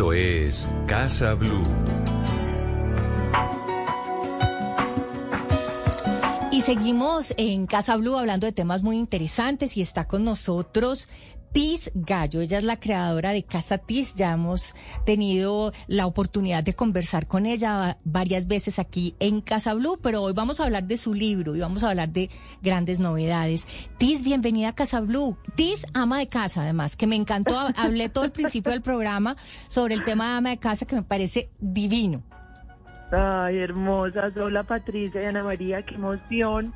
Esto es Casa Blue. Y seguimos en Casa Blue hablando de temas muy interesantes y está con nosotros Tis Gallo. Ella es la creadora de Casa Tis. Ya hemos tenido la oportunidad de conversar con ella varias veces aquí en Casa Blue, pero hoy vamos a hablar de su libro y vamos a hablar de grandes novedades. Tis, bienvenida a Casa Blue. Tis, ama de casa, además, que me encantó. Hablé todo el principio del programa sobre el tema de ama de casa que me parece divino. Ay, hermosas. Hola Patricia y Ana María, qué emoción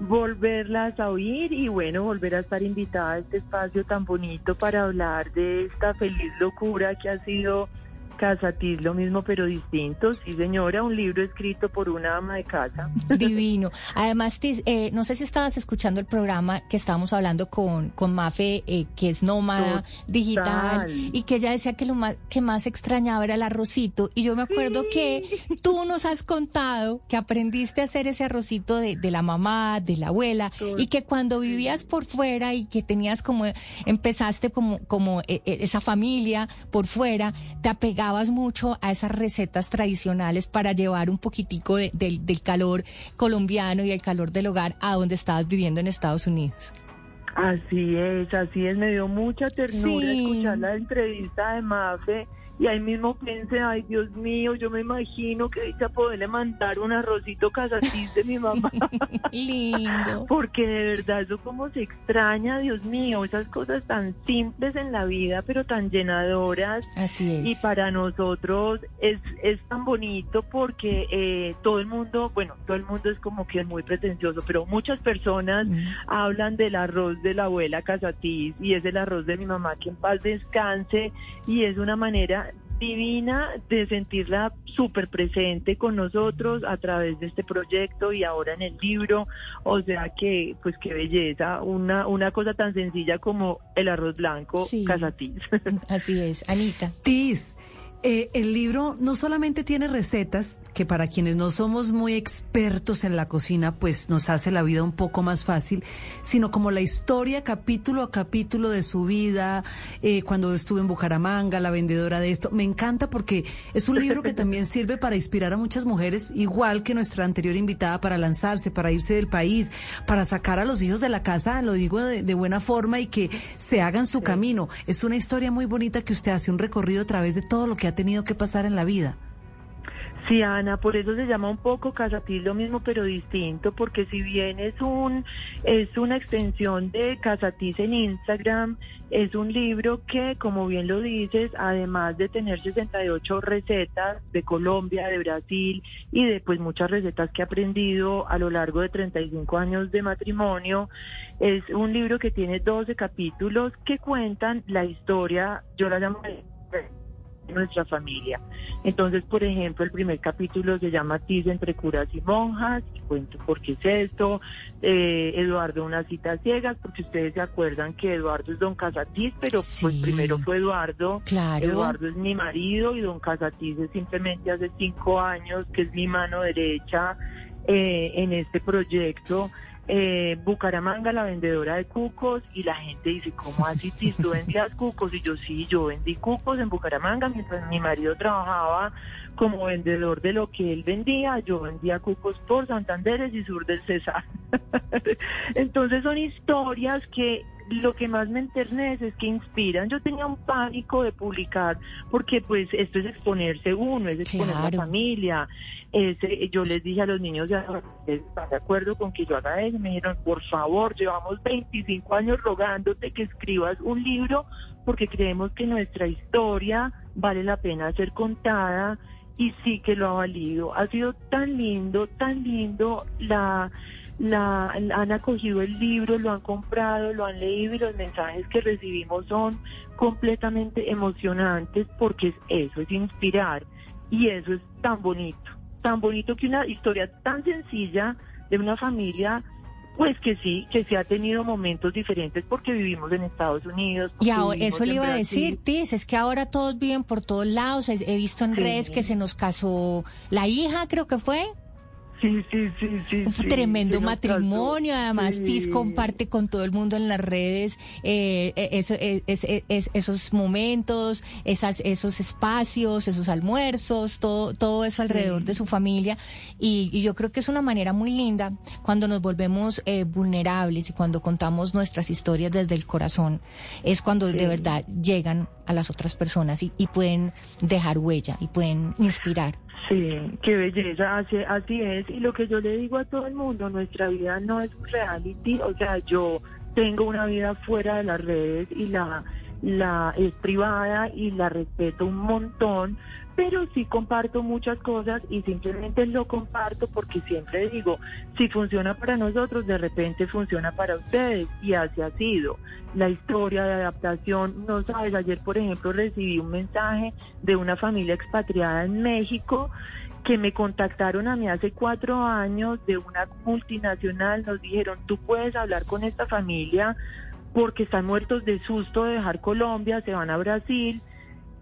volverlas a oír y bueno, volver a estar invitada a este espacio tan bonito para hablar de esta feliz locura que ha sido Casatis, lo mismo pero distinto. Sí, señora, un libro escrito por una ama de casa. Divino. Además, eh, no sé si estabas escuchando el programa que estábamos hablando con, con Mafe, eh, que es nómada digital, y que ella decía que lo más, que más extrañaba era el arrocito. Y yo me acuerdo que tú nos has contado que aprendiste a hacer ese arrocito de, de la mamá, de la abuela, y que cuando vivías por fuera y que tenías como, empezaste como, como eh, esa familia por fuera, te apegabas mucho a esas recetas tradicionales para llevar un poquitico del calor colombiano y el calor del hogar a donde estabas viviendo en Estados Unidos. Así es, así es, me dio mucha ternura escuchar la entrevista de Mafe y ahí mismo pensé, ay Dios mío, yo me imagino que dicha poderle mandar un arrocito casatís de mi mamá. Lindo. Porque de verdad eso como se extraña, Dios mío, esas cosas tan simples en la vida, pero tan llenadoras. Así es. Y para nosotros es, es tan bonito porque eh, todo el mundo, bueno, todo el mundo es como que es muy pretencioso, pero muchas personas mm. hablan del arroz de la abuela casatís y es el arroz de mi mamá que en paz descanse y es una manera divina de sentirla súper presente con nosotros a través de este proyecto y ahora en el libro. O sea que, pues qué belleza, una, una cosa tan sencilla como el arroz blanco sí. Así es, Anita. Tis. Eh, el libro no solamente tiene recetas, que para quienes no somos muy expertos en la cocina, pues nos hace la vida un poco más fácil, sino como la historia capítulo a capítulo de su vida, eh, cuando estuve en Bucaramanga, la vendedora de esto. Me encanta porque es un libro que también sirve para inspirar a muchas mujeres, igual que nuestra anterior invitada, para lanzarse, para irse del país, para sacar a los hijos de la casa, lo digo de, de buena forma, y que se hagan su camino. Es una historia muy bonita que usted hace un recorrido a través de todo lo que ha tenido que pasar en la vida. Sí, Ana, por eso se llama un poco Casatil lo mismo pero distinto, porque si bien es un es una extensión de Casatis en Instagram, es un libro que, como bien lo dices, además de tener 68 recetas de Colombia, de Brasil y de pues muchas recetas que he aprendido a lo largo de 35 años de matrimonio, es un libro que tiene 12 capítulos que cuentan la historia, yo la llamo nuestra familia. Entonces, por ejemplo, el primer capítulo se llama Tiz entre curas y monjas, y cuento por qué es esto, eh, Eduardo una cita ciegas, porque ustedes se acuerdan que Eduardo es don Casatiz, pero pues primero fue Eduardo, claro. Eduardo es mi marido y don Casatiz es simplemente hace cinco años, que es mi mano derecha eh, en este proyecto eh, Bucaramanga, la vendedora de cucos, y la gente dice, ¿cómo así? Tú vendías cucos, y yo sí, yo vendí cucos en Bucaramanga mientras mi marido trabajaba como vendedor de lo que él vendía, yo vendía cucos por Santanderes y Sur del César. Entonces son historias que lo que más me enternece es que inspiran. Yo tenía un pánico de publicar porque pues esto es exponerse uno, es exponer la familia. Ese, yo les dije a los niños, ¿están de acuerdo con que yo haga eso? Me dijeron, por favor, llevamos 25 años rogándote que escribas un libro porque creemos que nuestra historia vale la pena ser contada y sí que lo ha valido. Ha sido tan lindo, tan lindo la la, han acogido el libro, lo han comprado, lo han leído y los mensajes que recibimos son completamente emocionantes porque es eso, es inspirar y eso es tan bonito, tan bonito que una historia tan sencilla de una familia pues que sí, que se ha tenido momentos diferentes porque vivimos en Estados Unidos. Y eso le iba a decir, Tis, es que ahora todos viven por todos lados. He visto en redes que se nos casó la hija, creo que fue. Sí, sí, sí, sí. Un tremendo matrimonio. Además, Tis comparte con todo el mundo en las redes eh, eh, eh, esos momentos, esas, esos espacios, esos almuerzos, todo, todo eso alrededor de su familia. Y, yo creo que es una manera muy linda cuando nos volvemos vulnerables y cuando contamos nuestras historias desde el corazón. Es cuando de verdad llegan a las otras personas y, y pueden dejar huella y pueden inspirar. Sí, qué belleza, así, así es. Y lo que yo le digo a todo el mundo, nuestra vida no es un reality, o sea, yo tengo una vida fuera de las redes y la, la es privada y la respeto un montón, pero sí comparto muchas cosas y simplemente lo comparto porque siempre digo, si funciona para nosotros, de repente funciona para ustedes y así ha sido. La historia de adaptación, no sabes, ayer por ejemplo recibí un mensaje de una familia expatriada en México que me contactaron a mí hace cuatro años de una multinacional, nos dijeron, tú puedes hablar con esta familia porque están muertos de susto de dejar Colombia, se van a Brasil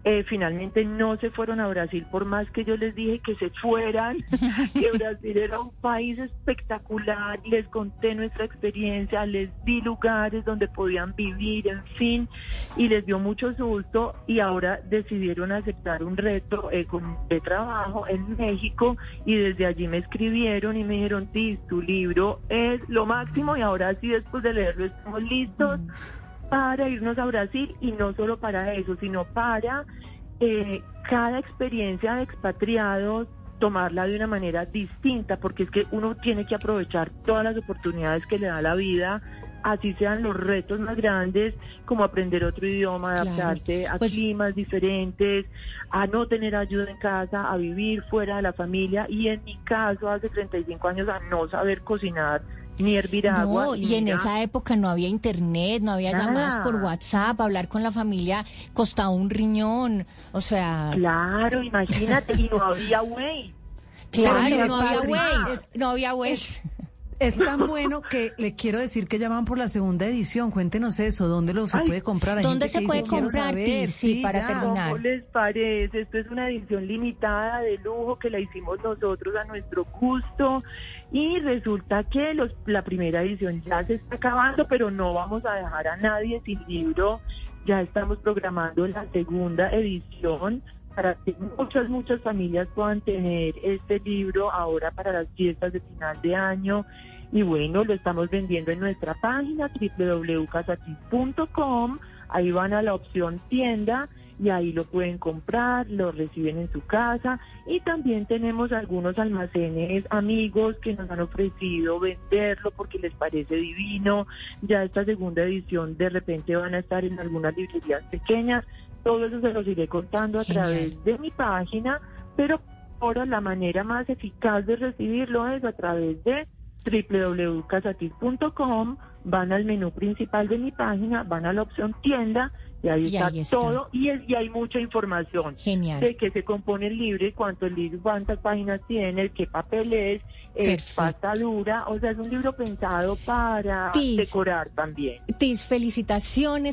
eh, finalmente no se fueron a Brasil por más que yo les dije que se fueran, que Brasil era un país espectacular, les conté nuestra experiencia, les di lugares donde podían vivir, en fin, y les dio mucho susto y ahora decidieron aceptar un reto eh, de trabajo en México y desde allí me escribieron y me dijeron, Tis, tu libro es lo máximo y ahora sí después de leerlo estamos listos para irnos a Brasil y no solo para eso, sino para eh, cada experiencia de expatriados tomarla de una manera distinta, porque es que uno tiene que aprovechar todas las oportunidades que le da la vida, así sean los retos más grandes, como aprender otro idioma, adaptarse a pues climas diferentes, a no tener ayuda en casa, a vivir fuera de la familia y en mi caso hace 35 años a no saber cocinar ni hervir agua. y en esa época no había internet, no había llamadas por WhatsApp, hablar con la familia costaba un riñón, o sea... Claro, imagínate, y no había Waze. Claro, no había Waze, no había Waze. Es tan bueno que le quiero decir que llaman por la segunda edición. Cuéntenos eso, ¿dónde lo se puede comprar? ¿Dónde se puede comprar? Sí, para terminar. ¿Cómo les parece? Esto es una edición limitada de lujo que la hicimos nosotros a nuestro gusto y resulta que los, la primera edición ya se está acabando, pero no vamos a dejar a nadie sin libro. Ya estamos programando la segunda edición para que muchas, muchas familias puedan tener este libro ahora para las fiestas de final de año. Y bueno, lo estamos vendiendo en nuestra página www.casatis.com. Ahí van a la opción tienda y ahí lo pueden comprar, lo reciben en su casa y también tenemos algunos almacenes amigos que nos han ofrecido venderlo porque les parece divino. Ya esta segunda edición de repente van a estar en algunas librerías pequeñas, todo eso se los iré contando a través de mi página, pero ahora la manera más eficaz de recibirlo es a través de www.casatis.com, van al menú principal de mi página, van a la opción tienda y ahí, está, todo y, es, y hay mucha información Genial. de qué se compone el libro, cuánto el libro, cuántas páginas tiene, qué papel es, es pasta dura, o sea, es un libro pensado para decorar también. Tis, felicitaciones.